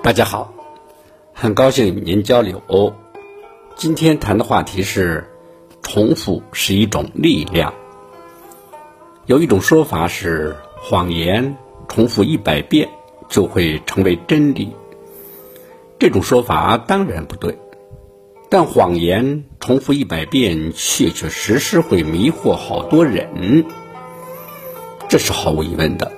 大家好，很高兴与您交流。今天谈的话题是：重复是一种力量。有一种说法是，谎言重复一百遍就会成为真理。这种说法当然不对，但谎言重复一百遍，确确实实会迷惑好多人，这是毫无疑问的。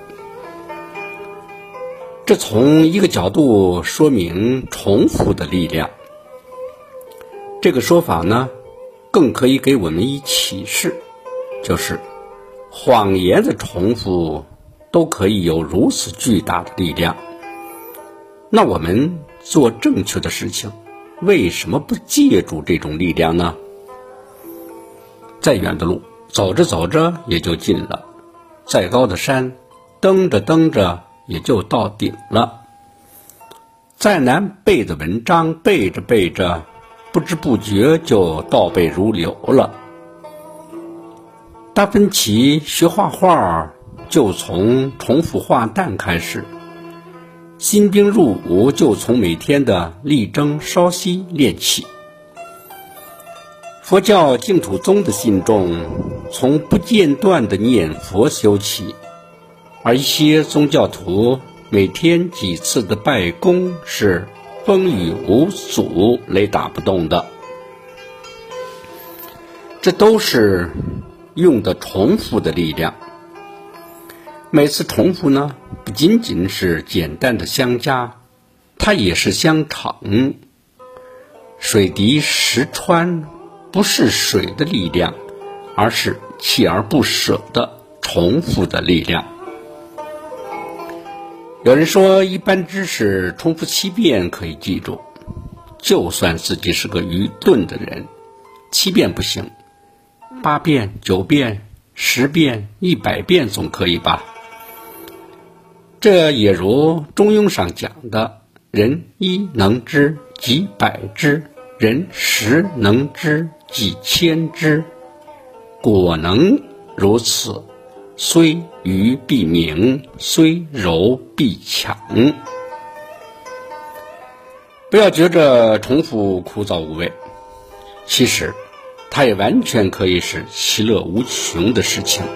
这从一个角度说明重复的力量。这个说法呢，更可以给我们以启示，就是谎言的重复都可以有如此巨大的力量。那我们做正确的事情，为什么不借助这种力量呢？再远的路，走着走着也就近了；再高的山，登着登着。也就到顶了。再难背的文章，背着背着，不知不觉就倒背如流了。达芬奇学画画，就从重复画蛋开始；新兵入伍，就从每天的力争稍息练起。佛教净土宗的信众，从不间断的念佛修起。而一些宗教徒每天几次的拜功是风雨无阻雷打不动的，这都是用的重复的力量。每次重复呢，不仅仅是简单的相加，它也是相乘。水滴石穿，不是水的力量，而是锲而不舍的重复的力量。有人说，一般知识重复七遍可以记住，就算自己是个愚钝的人，七遍不行，八遍、九遍、十遍、一百遍总可以吧？这也如《中庸》上讲的：“人一能知几百知，人十能知几千知。”果能如此。虽愚必明，虽柔必强。不要觉着重复枯燥无味，其实它也完全可以是其乐无穷的事情。《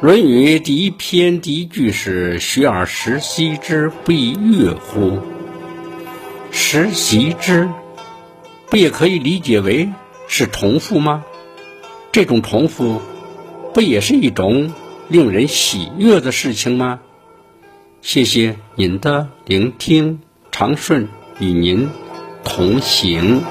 论语》第一篇第一句是“学而时习之，不亦说乎？”时习之，不也可以理解为是重复吗？这种重复。不也是一种令人喜悦的事情吗？谢谢您的聆听，长顺与您同行。